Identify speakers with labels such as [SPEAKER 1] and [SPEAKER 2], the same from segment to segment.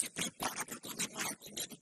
[SPEAKER 1] se prepara para tomar la primera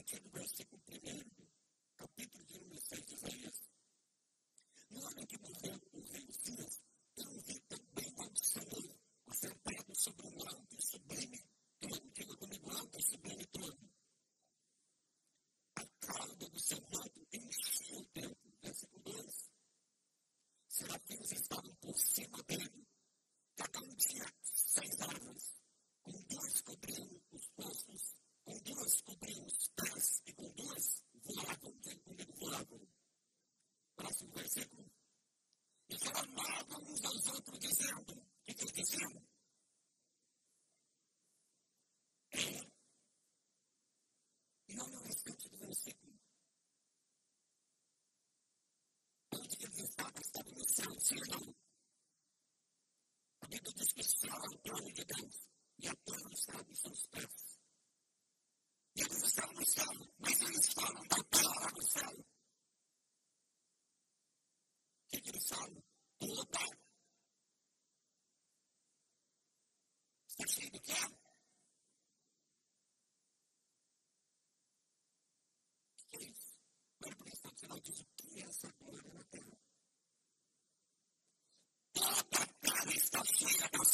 [SPEAKER 1] partir do versículo 1, capítulo de número 6, de Isaías.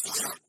[SPEAKER 1] Yeah.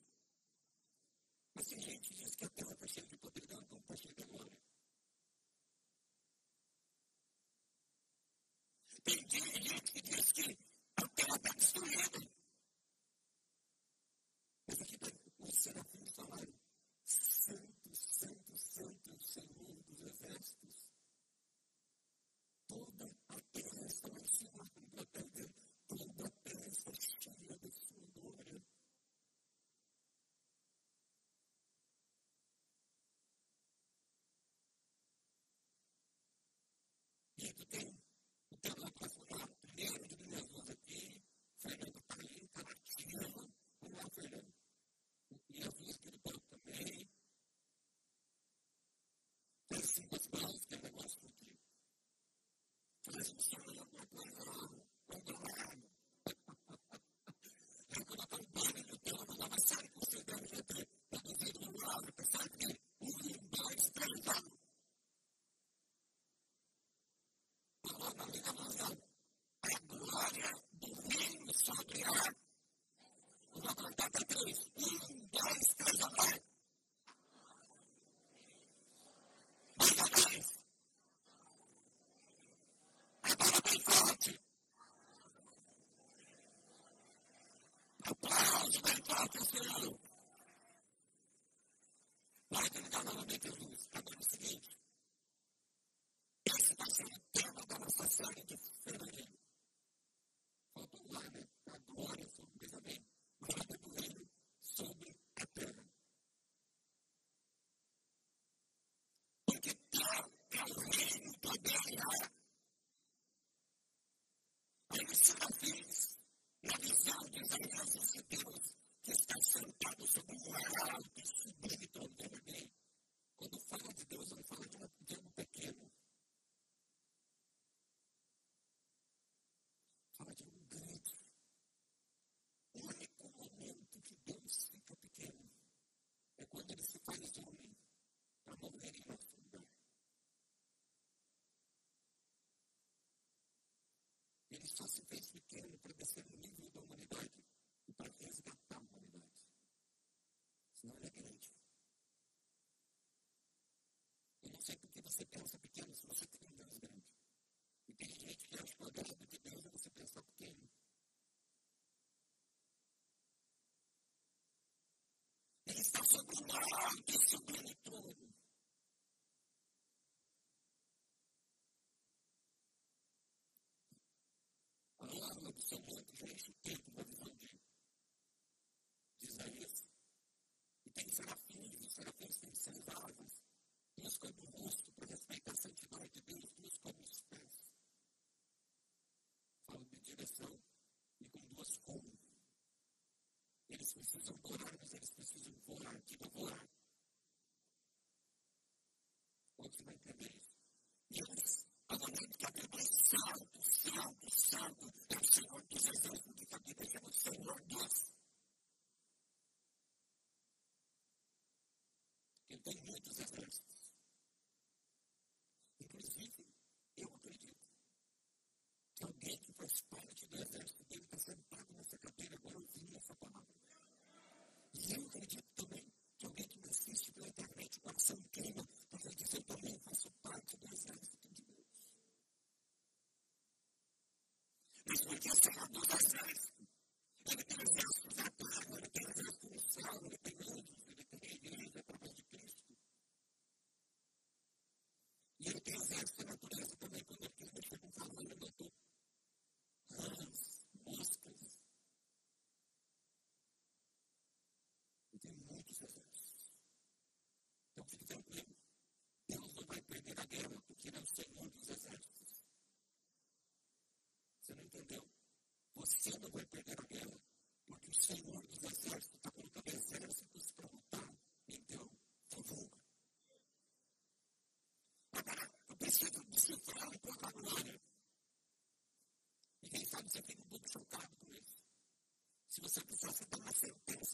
[SPEAKER 1] the game Gracias. ele para descer o nível da humanidade e para resgatar a humanidade. Senão ele é grande. Eu não sei porque você pensa sacrifício em seus alvos. É busca o rosto por respeito à santidade de Deus, busca é dos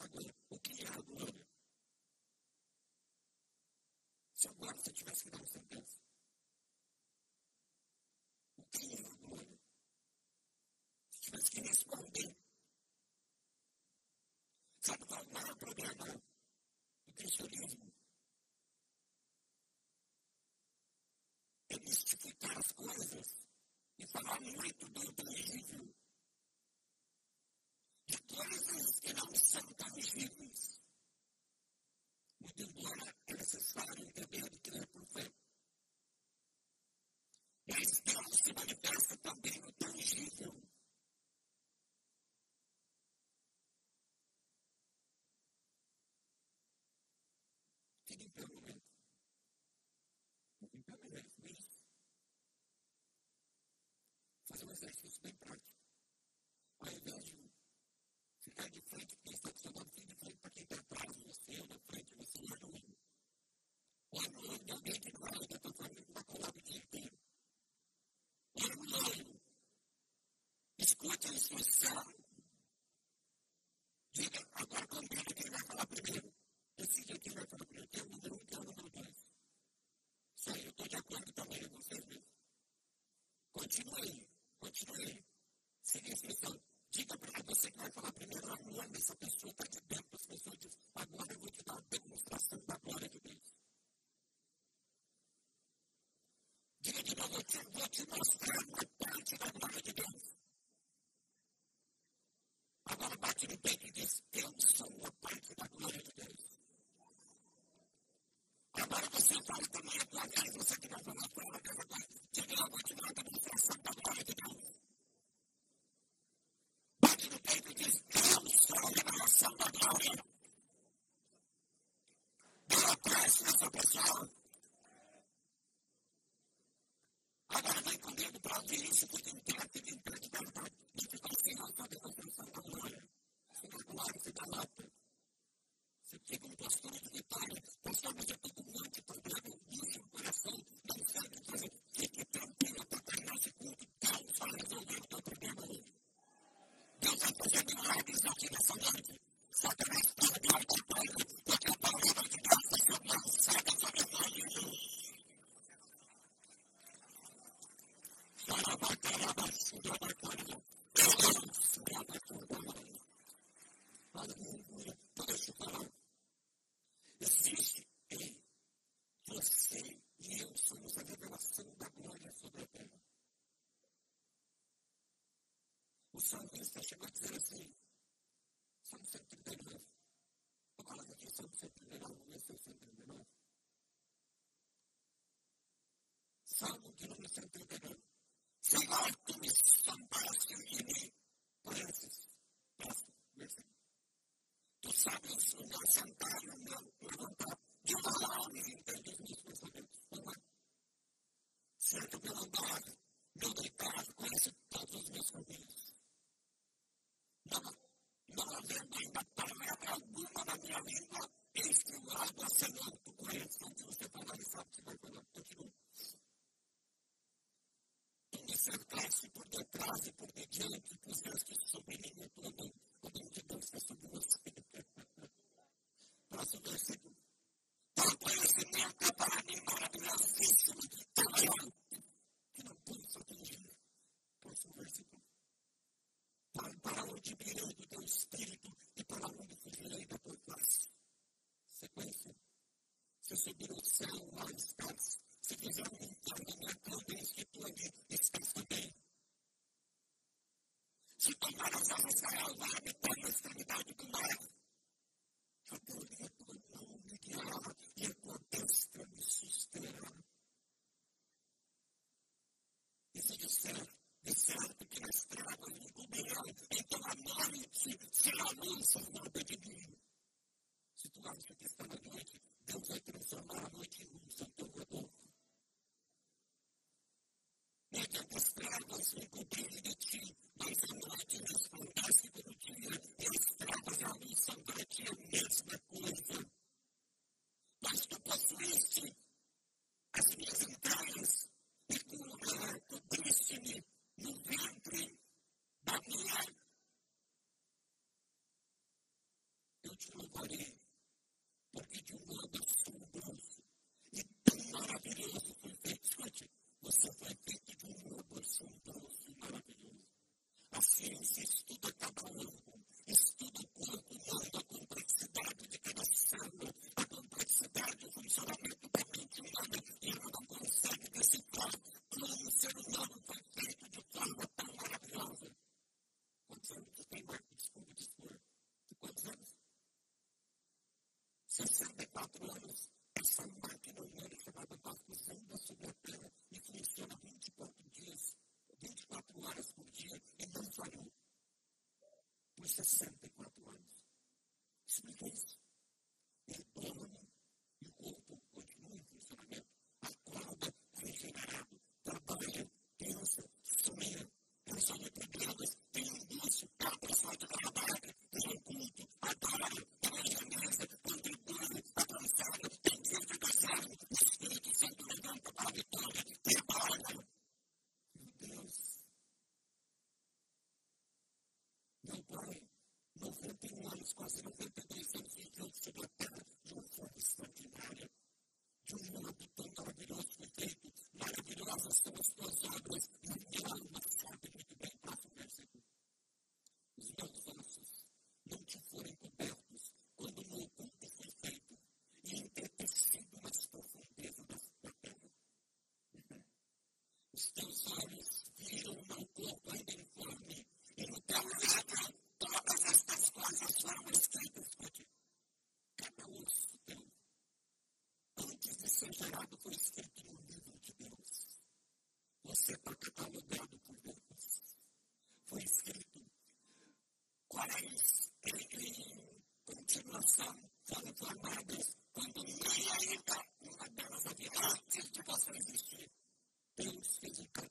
[SPEAKER 1] Agora, o que é a glória? Se agora você tivesse que dar uma sentença, exercício bem prático. Ao invés de ficar de frente quem está do seu lado, fique de frente para quem está atrás de você, ou na frente, você não é ruim. Olha o olho de alguém que não olha a tua família, não vai colar o dia inteiro. Olha o olho. Escute a instrução. Diga, agora combina quem vai falar primeiro. Decide quem vai falar primeiro. Tem o número 1 um, tem o número 2. Isso aí, eu estou de acordo também com vocês mesmo. Continue aí. you must have Santo Está Chegando a dizer assim, around peace. Christ trabajáis en razón sobre tu amados, cuando nadie está, no andamos a llegar, si tu paso es decir, pensé que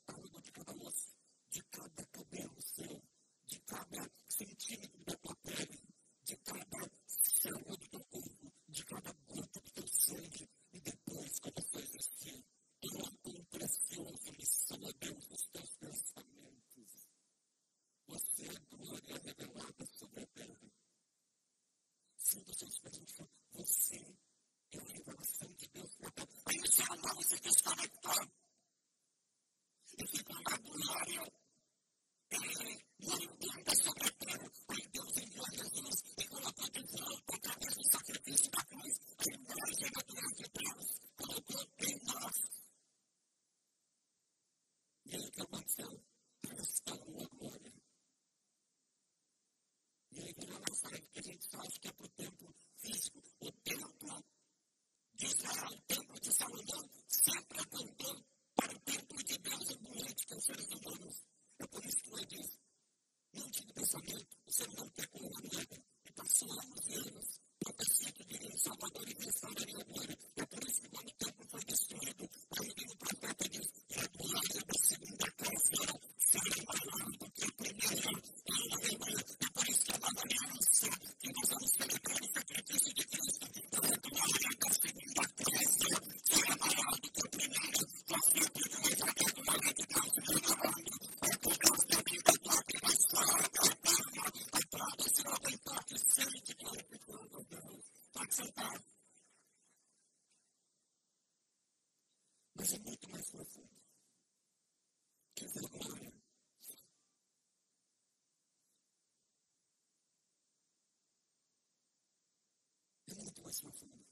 [SPEAKER 1] mais profundo.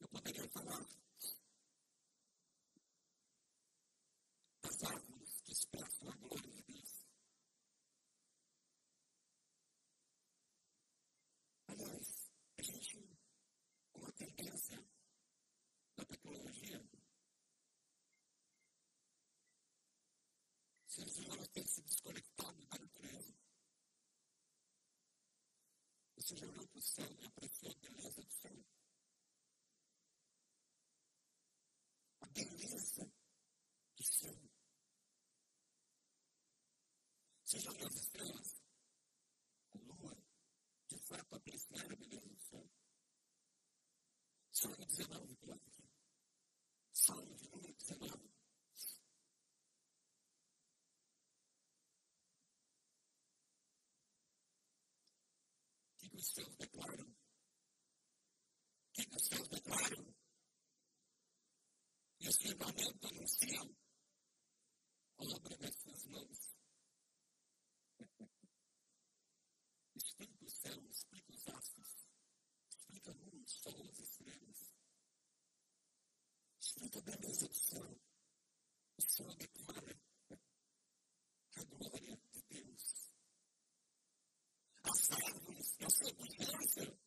[SPEAKER 1] Eu poderia falar das árvores que expressam a glória de Deus. Aliás, a gente, com a tendência da tecnologia, seres humanos têm se desconectado da natureza. Você já para o céu e apreciou a beleza do céu? Os céus declaram? Que os céus declaram? E o firmamento anunciam a obra das suas mãos. explica o céu, explica os astros, explica a lua, o sol, as estrelas. Explica a beleza do céu. O céu declara a glória de Deus. As árvores da sua vigilância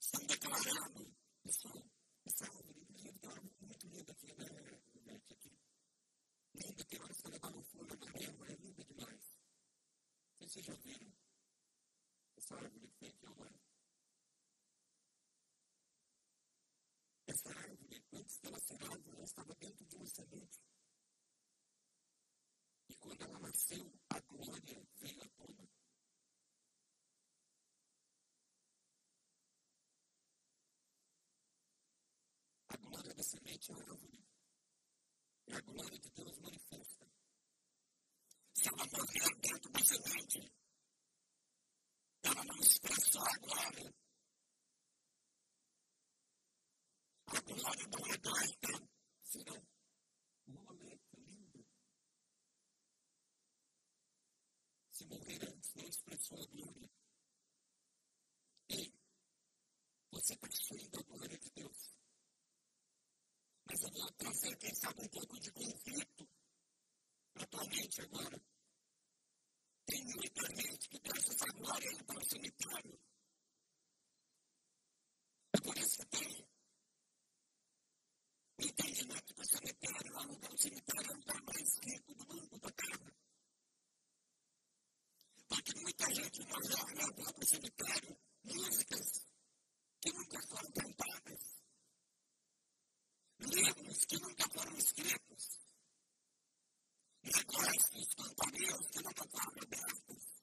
[SPEAKER 1] estão declarando, pessoal, essa árvore, inclusive, está muito linda aqui, né? Verde aqui. Linda, tem horas que ela dá uma folha amarela, é linda demais. Vocês já viram essa árvore que tem aqui ao lado? Essa árvore, antes dela ser árvore, ela estava dentro de uma semente. E quando ela nasceu, a glória veio à tona. A glória da semente é a árvore. É a glória de Deus manifesta. Se ela morrer dentro da semente, ela não expressa a glória. A glória não é doida, senão moleta, linda. Se morrer antes, não expressou a glória. Ei, você está cheio da glória de Deus. Mas eu vou trazer, quem sabe, um pouco de conflito atualmente agora. Tem muita gente que traz essa glória aí para o cemitério. É por isso que tem o entendimento que o cemitério o cemitério é o lugar mais rico do mundo da terra. Porque muita gente morreu levou para o cemitério músicas que nunca foram nunca foram escritos, negócios, companhias que nunca foram abertos,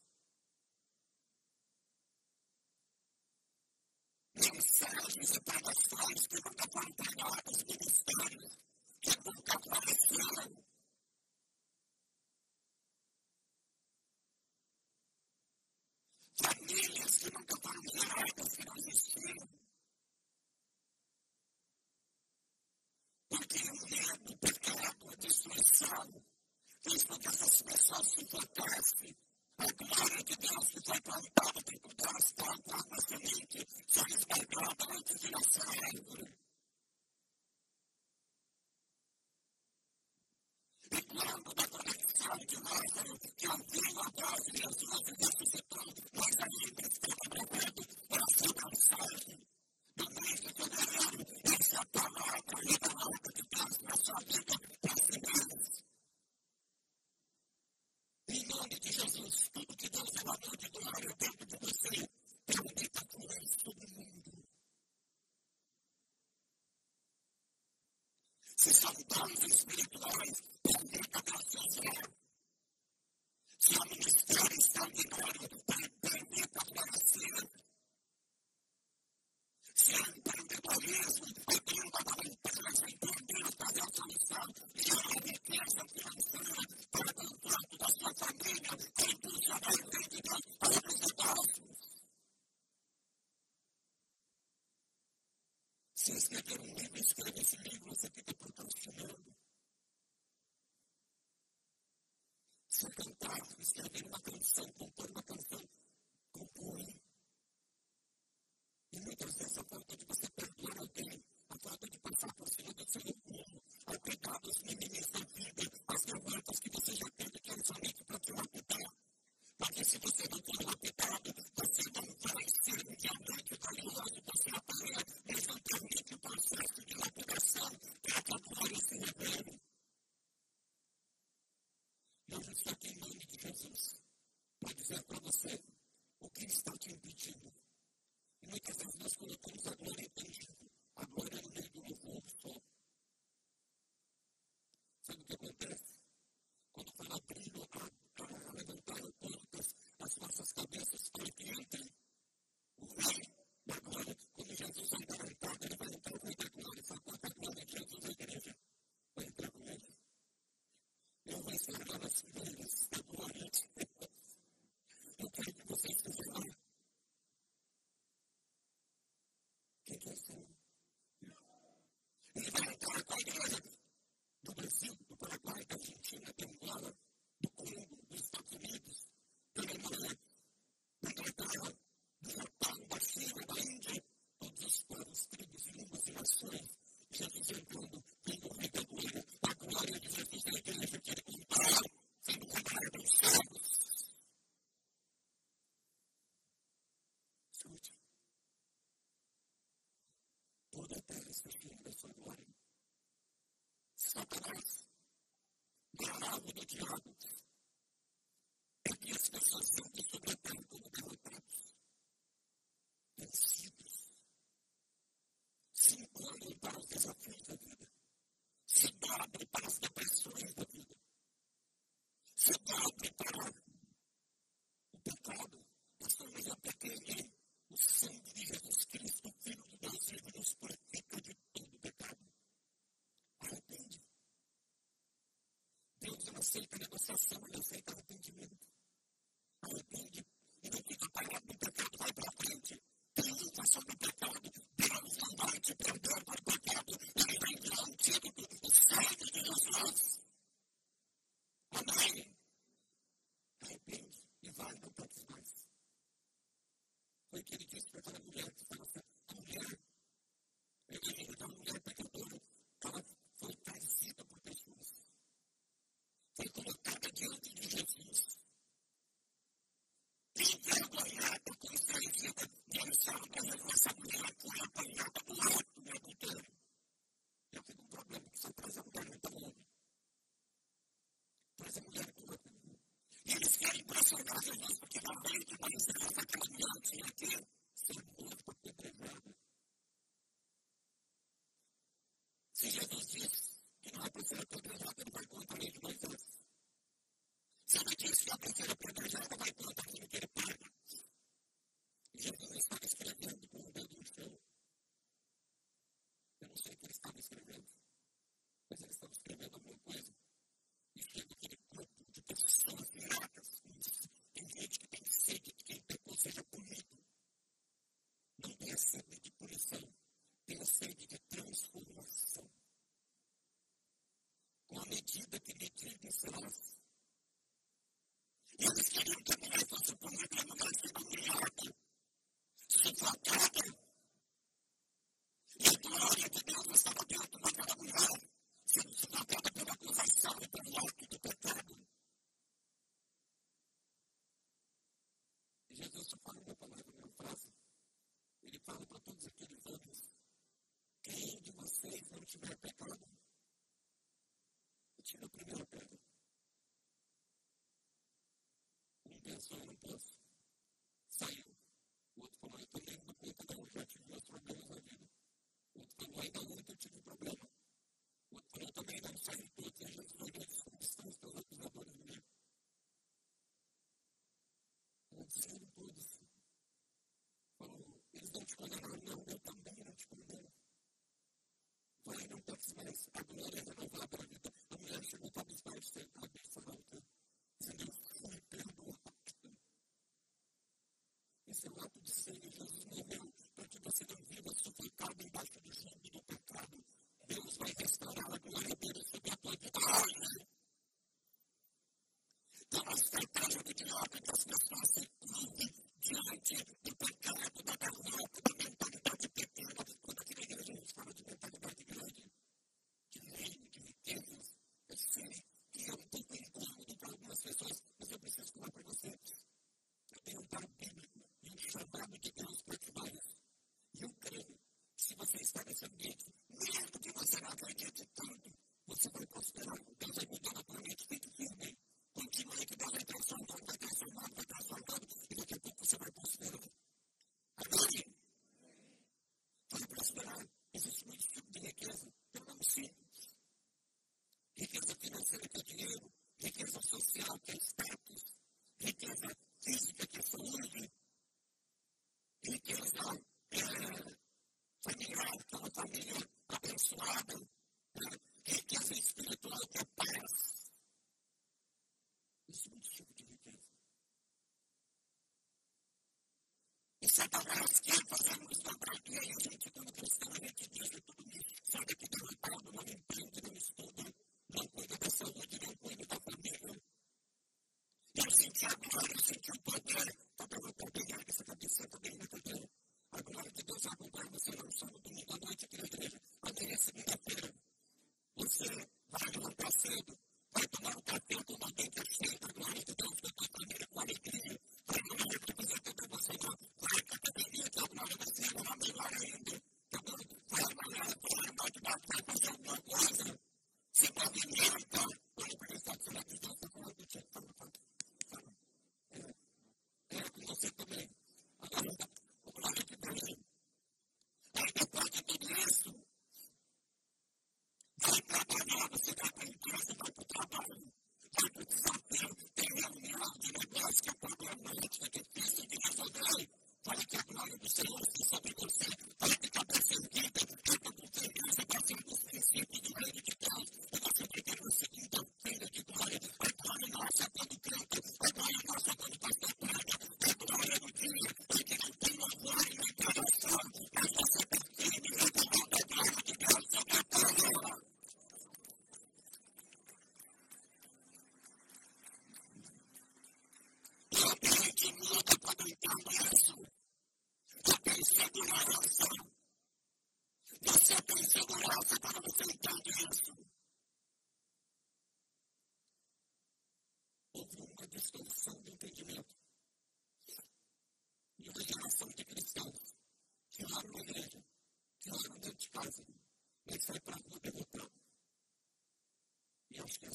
[SPEAKER 1] mensagens e pregações que nunca foram pregadas, ministérios que nunca apareceram. Famílias que nunca foram geradas, que não existiram. O medo, o pecado, destruição fez com que essas pessoas se focassem. A glória de Deus que foi plantada dentro delas, tal qual uma semente, foi esmagada antes de nascer a árvore. E quando da conexão de Lázaro, que ouviu a voz de Jesus e ressuscitou, nós ainda estamos provando essa mensagem do mesmo soberano, essa palavra e a palavra de Sua vida para finais. Em glória de você, permita fluir sobre o mundo. Se são dons espirituais, permita Deus usar. Se há ministério extraordinário, permita florescer se é honestly filho, eu sua glória. Satanás, barrado do diabo, é que as pessoas sempre sobretêm como derrotados, vencidos, se encolhem para os desafios da vida, se dobrem para as depressões da vida, se dobrem para o pecado. Nós estamos a perder o sangue de Jesus Cristo, Filho de Deus, vivo nos purifica. aceita negociação, ele aceita arrependimento. Arrepende e não fica parado no pecado, vai para frente. Triunfa sobre o pecado. Deus não vai te prender para o pecado. Ele vai enviar um título, o sangue de Jesus. Amém? Arrepende e vai, não toques mais. Foi o que ele disse para aquela mulher que estava A mulher, eu me lembro da mulher pecadora. diante de Jesus. Envergonhada com servida de Alexandre da Revolução Mulher, foi apanhada por ato de adultério. Eu tenho um problema que só traz a mulher não tão homem. Traz a mulher com homem. E eles querem pressionar Jesus porque na lei de Moisés aquela mulher tinha que ser morta apedrejada. Se Jesus disse que não é para ser apedrejada, ele vai contra a lei de Moisés. Solo que es la tercera oportunidad de la que no te quiere perder. Y entonces, para quieren que me. つかならんなんだった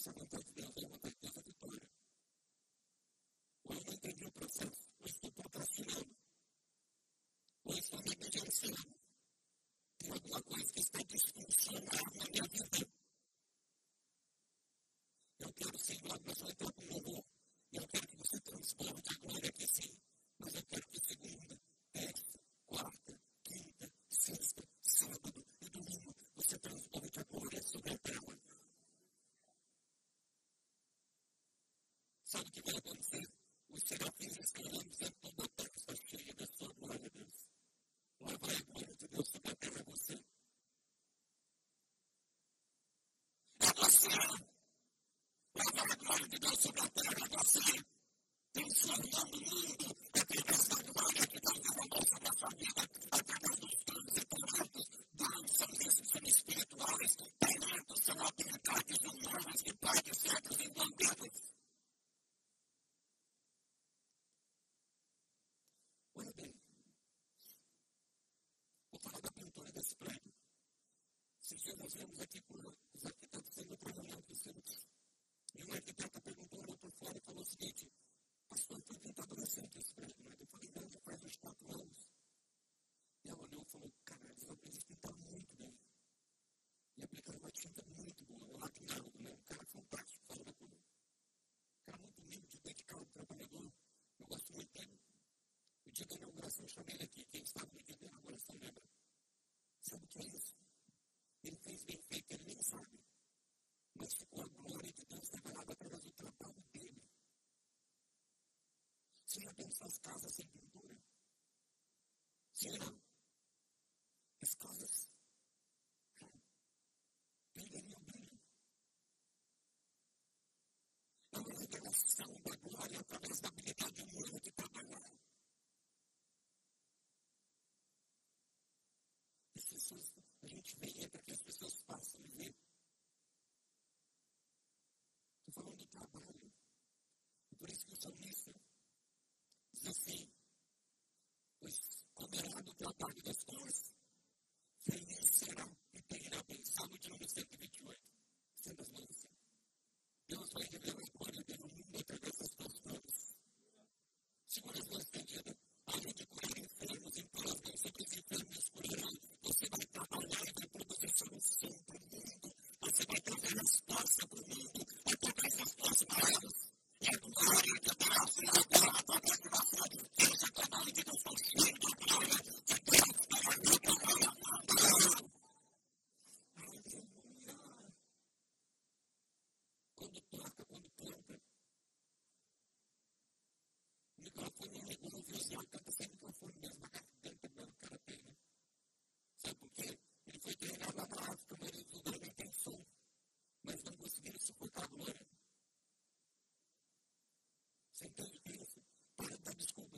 [SPEAKER 1] something that some developments, we set up things as kind of que eu também um abraço, família aqui, quem está comigo,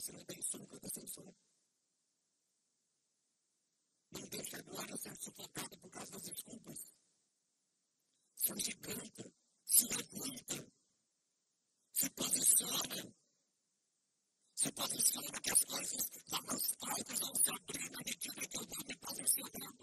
[SPEAKER 1] oficinas da Insumca da Samsung. Não deixe a glória ser sufocada por causa das desculpas. Se agiganta, se levanta, se posiciona, se posiciona que as coisas vão aos palcos vão se abrindo à medida que eu vou me posicionando.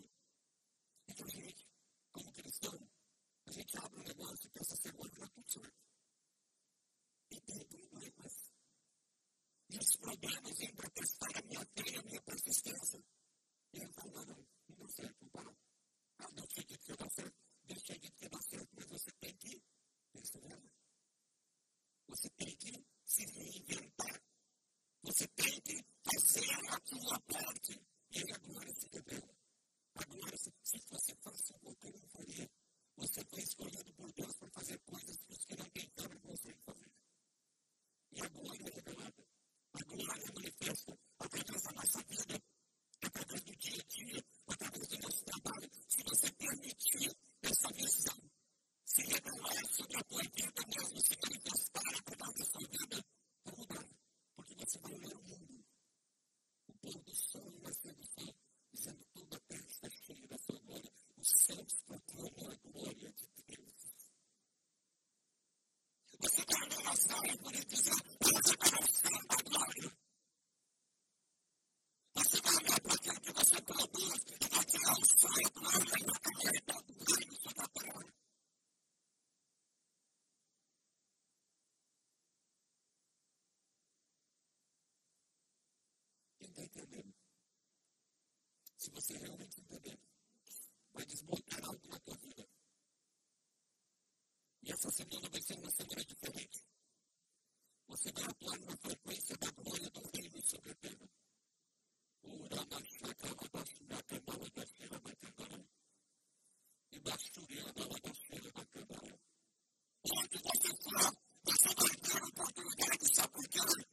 [SPEAKER 1] これって Gente, você está, você vai ter oportunidade, sabe por quê?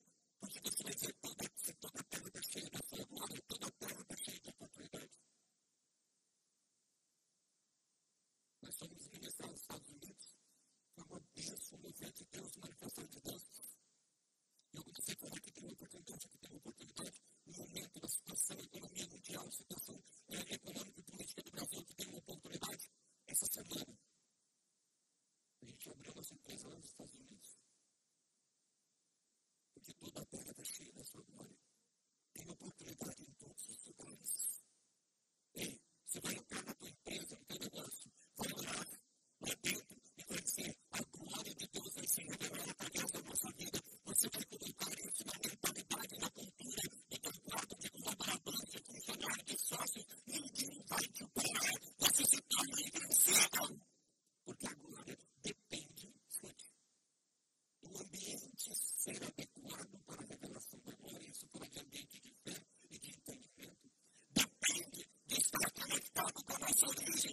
[SPEAKER 1] Nosotros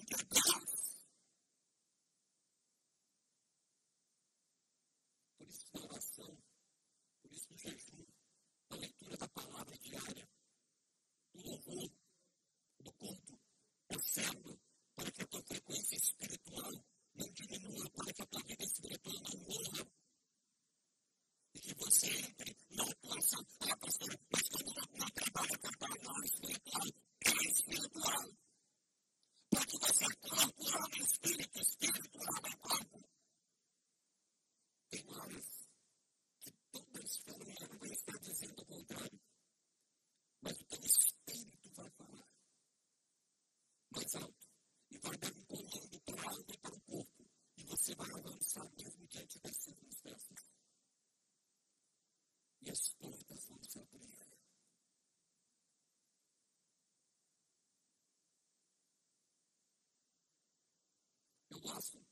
[SPEAKER 1] last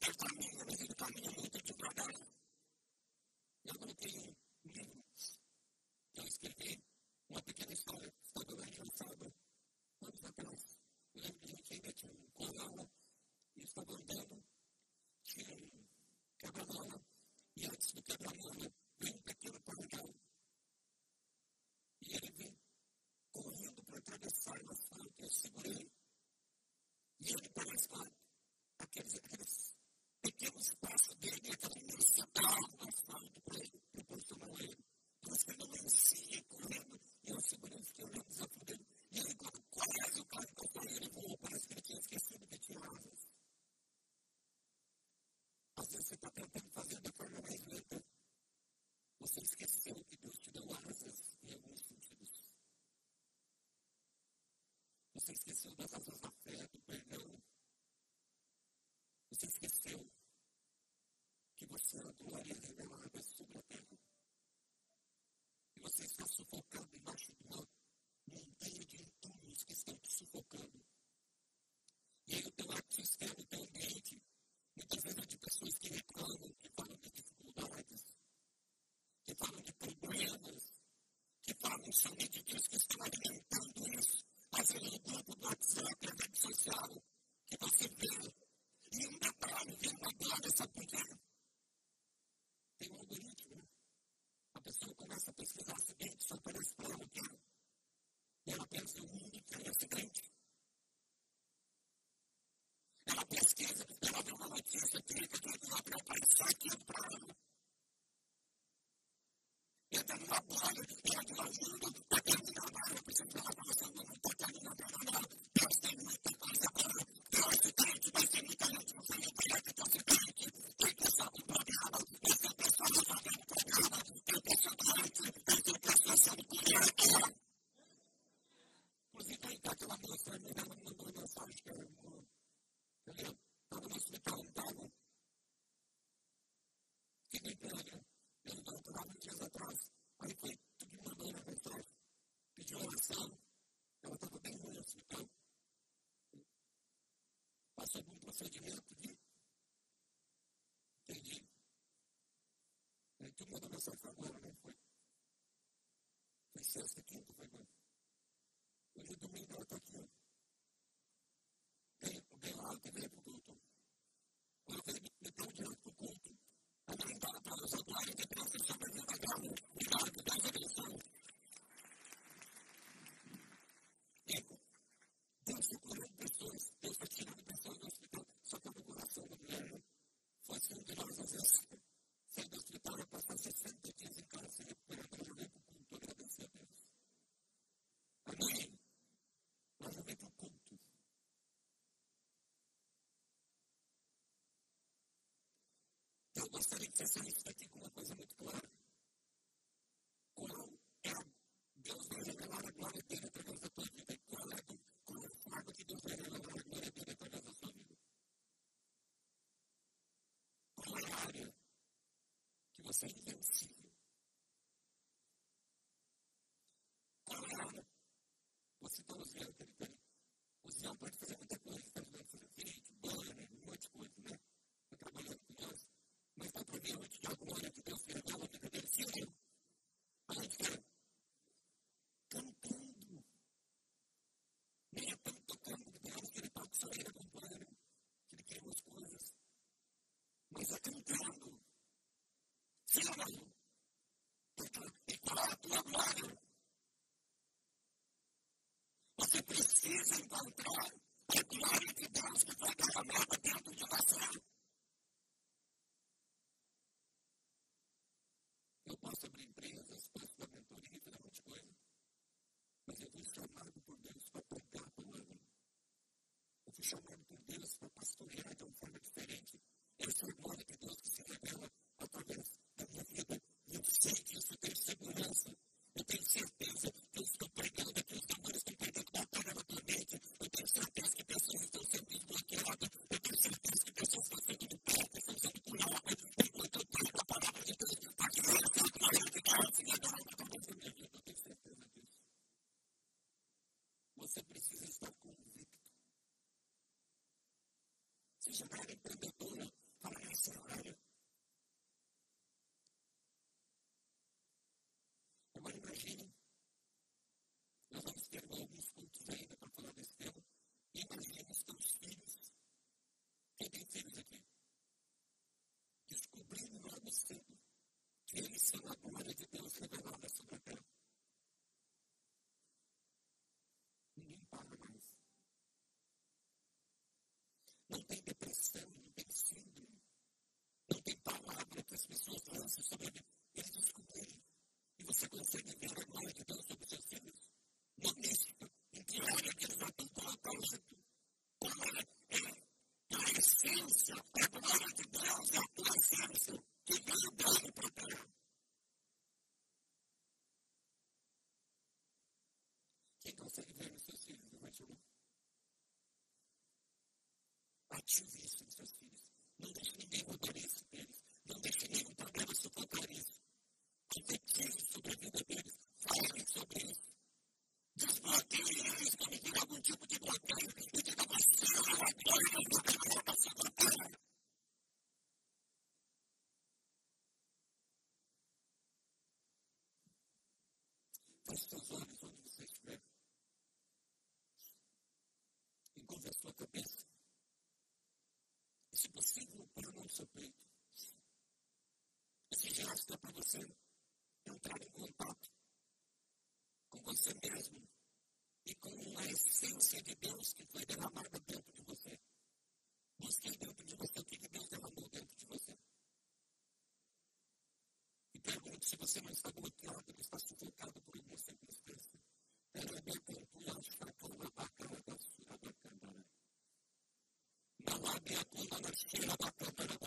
[SPEAKER 1] Pertama, menjadi kami yang mengikuti belakang esqueceu das ações da fé, do perdão. Você esqueceu que você é a glória revelada sobre a terra. E você está sufocado embaixo de uma montanha de entulhos que estão te sufocando. E aí o teu ecossistema, o teu ambiente, muitas vezes é de pessoas que reclamam, que falam de dificuldades, que falam de problemas, que falam somente de Deus que estão alimentando those different limiting gostaria que vocês saíssem daqui com uma coisa muito clara. Samson. That when I had to die, I was going to bless Samson. He gave possível para não seu peito. Assim gesto está para você entrar em contato com você mesmo e com a essência de Deus que foi derramada dentro
[SPEAKER 2] や今の地球のトップから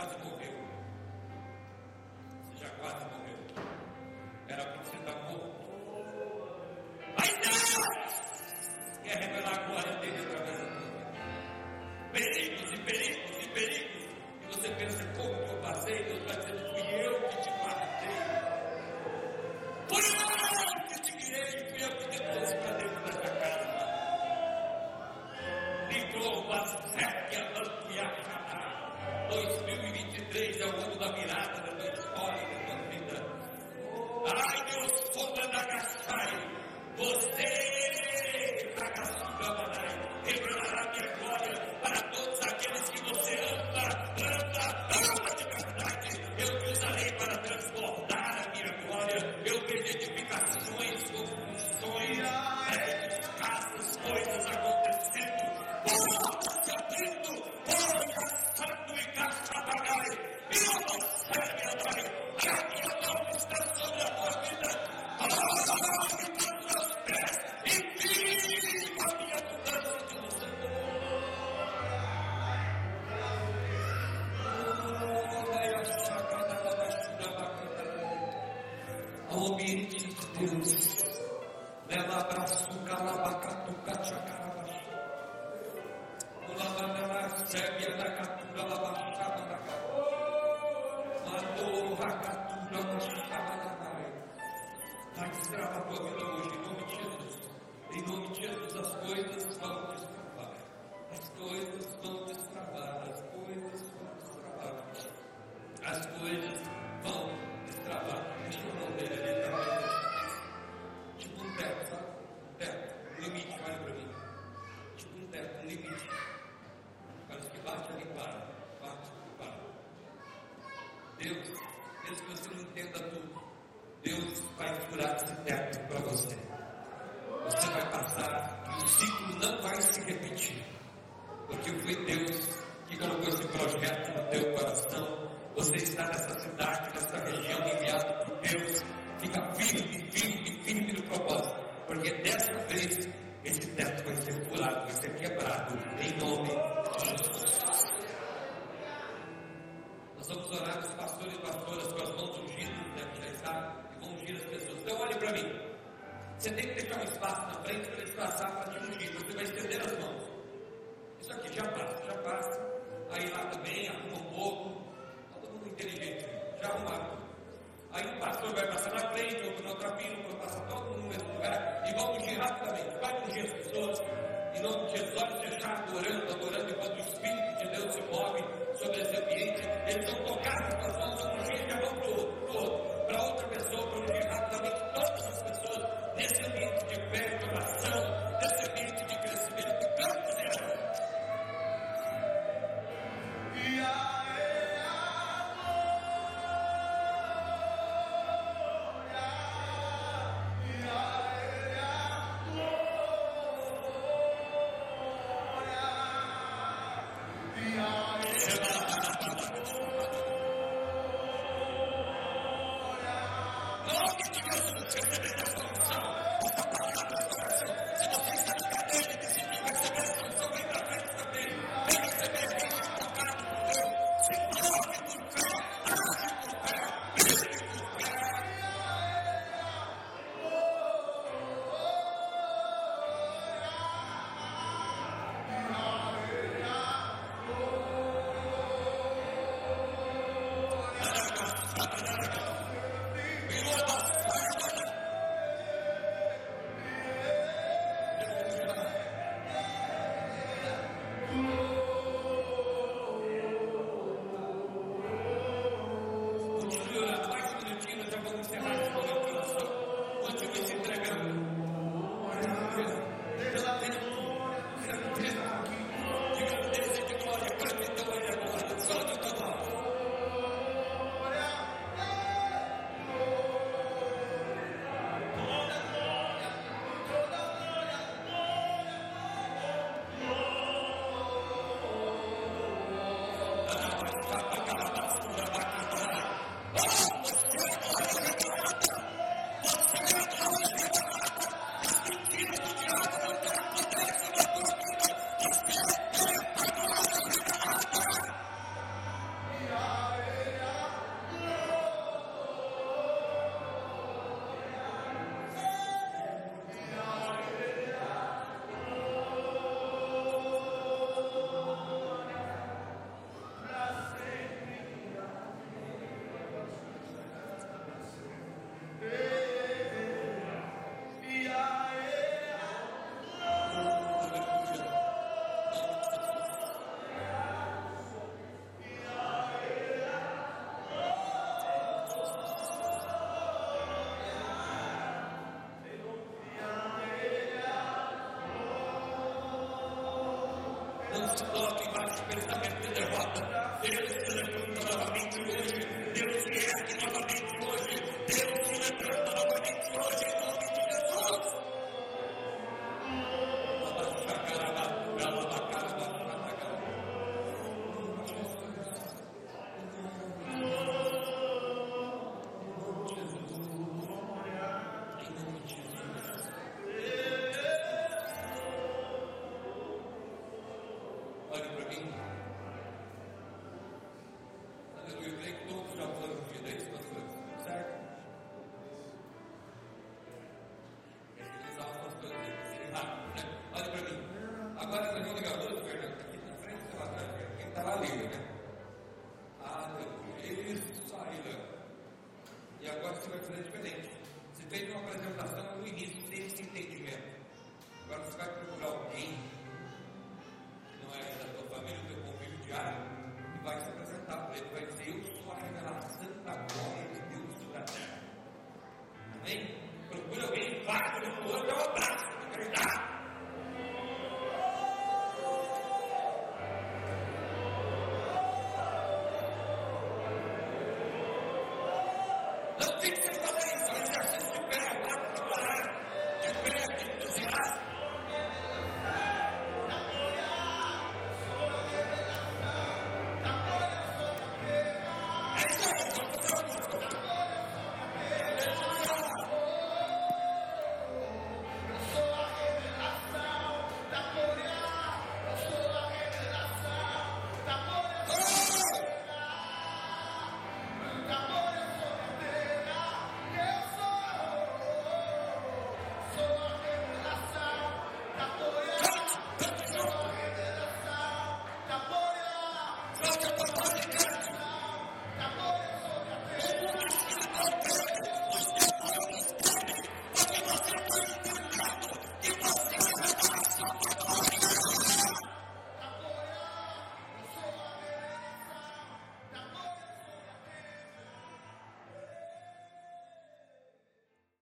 [SPEAKER 2] Father Jump up. Amen.